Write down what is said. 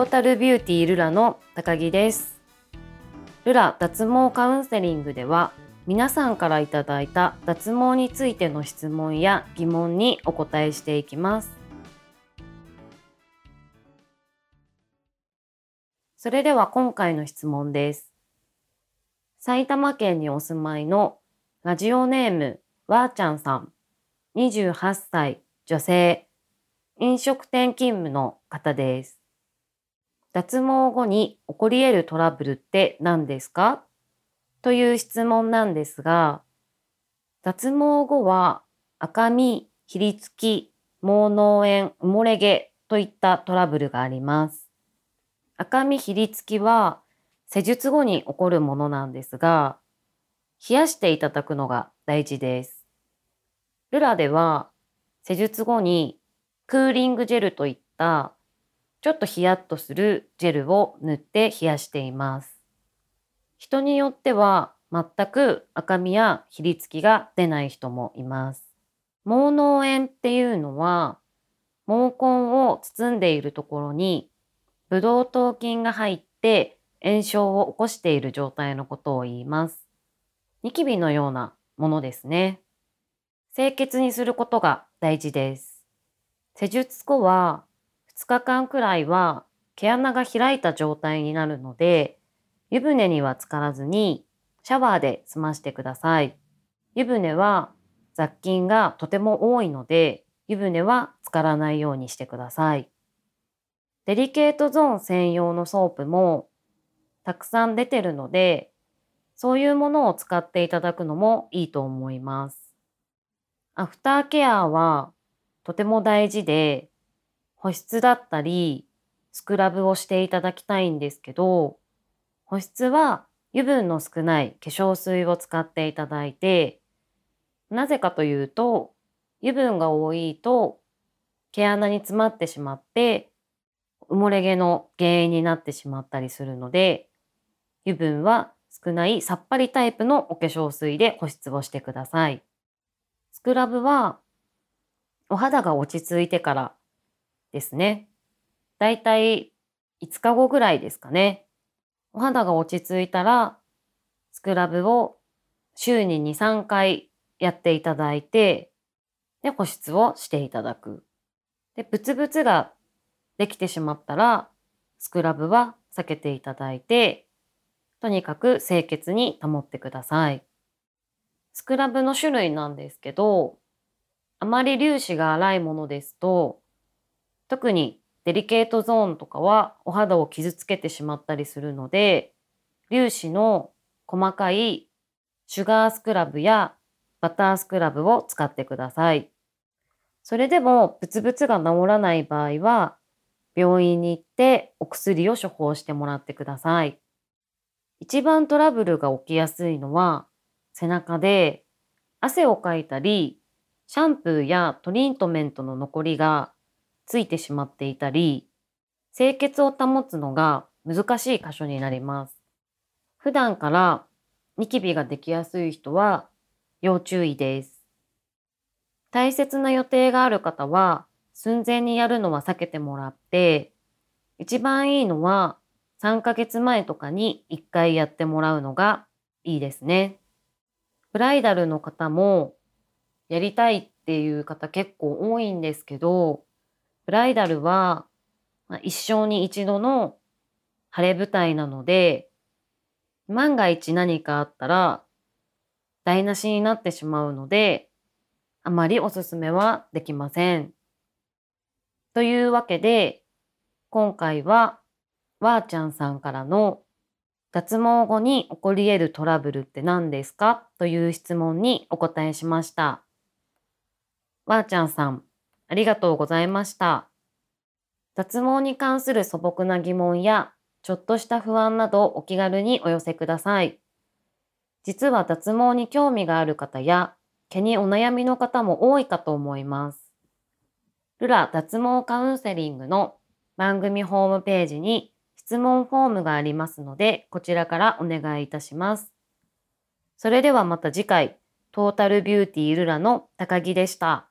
トータルビューティールラの高木です。ルラ脱毛カウンセリングでは皆さんからいただいた脱毛についての質問や疑問にお答えしていきます。それでは今回の質問です。埼玉県にお住まいのラジオネームわーちゃんさん。28歳女性。飲食店勤務の方です。脱毛後に起こり得るトラブルって何ですか？という質問なんですが、脱毛後は赤み、ひりつき、毛脳炎、埋もれ毛といったトラブルがあります。赤み、ひりつきは施術後に起こるものなんですが、冷やしていただくのが大事です。ルラでは施術後にクーリングジェルといったちょっとヒヤッとするジェルを塗って冷やしています。人によっては全く赤みやひりつきが出ない人もいます。毛脳炎っていうのは毛根を包んでいるところにブドウ糖菌が入って炎症を起こしている状態のことを言います。ニキビのようなものですね。清潔にすることが大事です。施術後は日間くらいは毛穴が開いた状態になるので、湯船には浸からずにシャワーで済ましてください。湯船は雑菌がとても多いので、湯船は浸からないようにしてください。デリケートゾーン専用のソープもたくさん出てるので、そういうものを使っていただくのもいいと思います。アフターケアはとても大事で、保湿だったり、スクラブをしていただきたいんですけど、保湿は油分の少ない化粧水を使っていただいて、なぜかというと、油分が多いと毛穴に詰まってしまって、埋もれ毛の原因になってしまったりするので、油分は少ないさっぱりタイプのお化粧水で保湿をしてください。スクラブはお肌が落ち着いてからですね。だいたい5日後ぐらいですかね。お肌が落ち着いたら、スクラブを週に2、3回やっていただいて、で、保湿をしていただく。で、ブツブツができてしまったら、スクラブは避けていただいて、とにかく清潔に保ってください。スクラブの種類なんですけど、あまり粒子が粗いものですと、特にデリケートゾーンとかはお肌を傷つけてしまったりするので、粒子の細かいシュガースクラブやバタースクラブを使ってください。それでもブツブツが治らない場合は、病院に行ってお薬を処方してもらってください。一番トラブルが起きやすいのは背中で汗をかいたり、シャンプーやトリートメントの残りがついてしまっていたり、清潔を保つのが難しい箇所になります。普段からニキビができやすい人は要注意です。大切な予定がある方は寸前にやるのは避けてもらって、一番いいのは3ヶ月前とかに1回やってもらうのがいいですね。ブライダルの方もやりたいっていう方結構多いんですけど、ブライダルは、まあ、一生に一度の晴れ舞台なので、万が一何かあったら台無しになってしまうので、あまりおすすめはできません。というわけで、今回は、わーちゃんさんからの脱毛後に起こり得るトラブルって何ですか？という質問にお答えしました。わーちゃんさん、ありがとうございました。脱毛に関する素朴な疑問や、ちょっとした不安などお気軽にお寄せください。実は脱毛に興味がある方や、毛にお悩みの方も多いかと思います。ルラ脱毛カウンセリングの番組ホームページに質問フォームがありますので、こちらからお願いいたします。それではまた次回、トータルビューティールラの高木でした。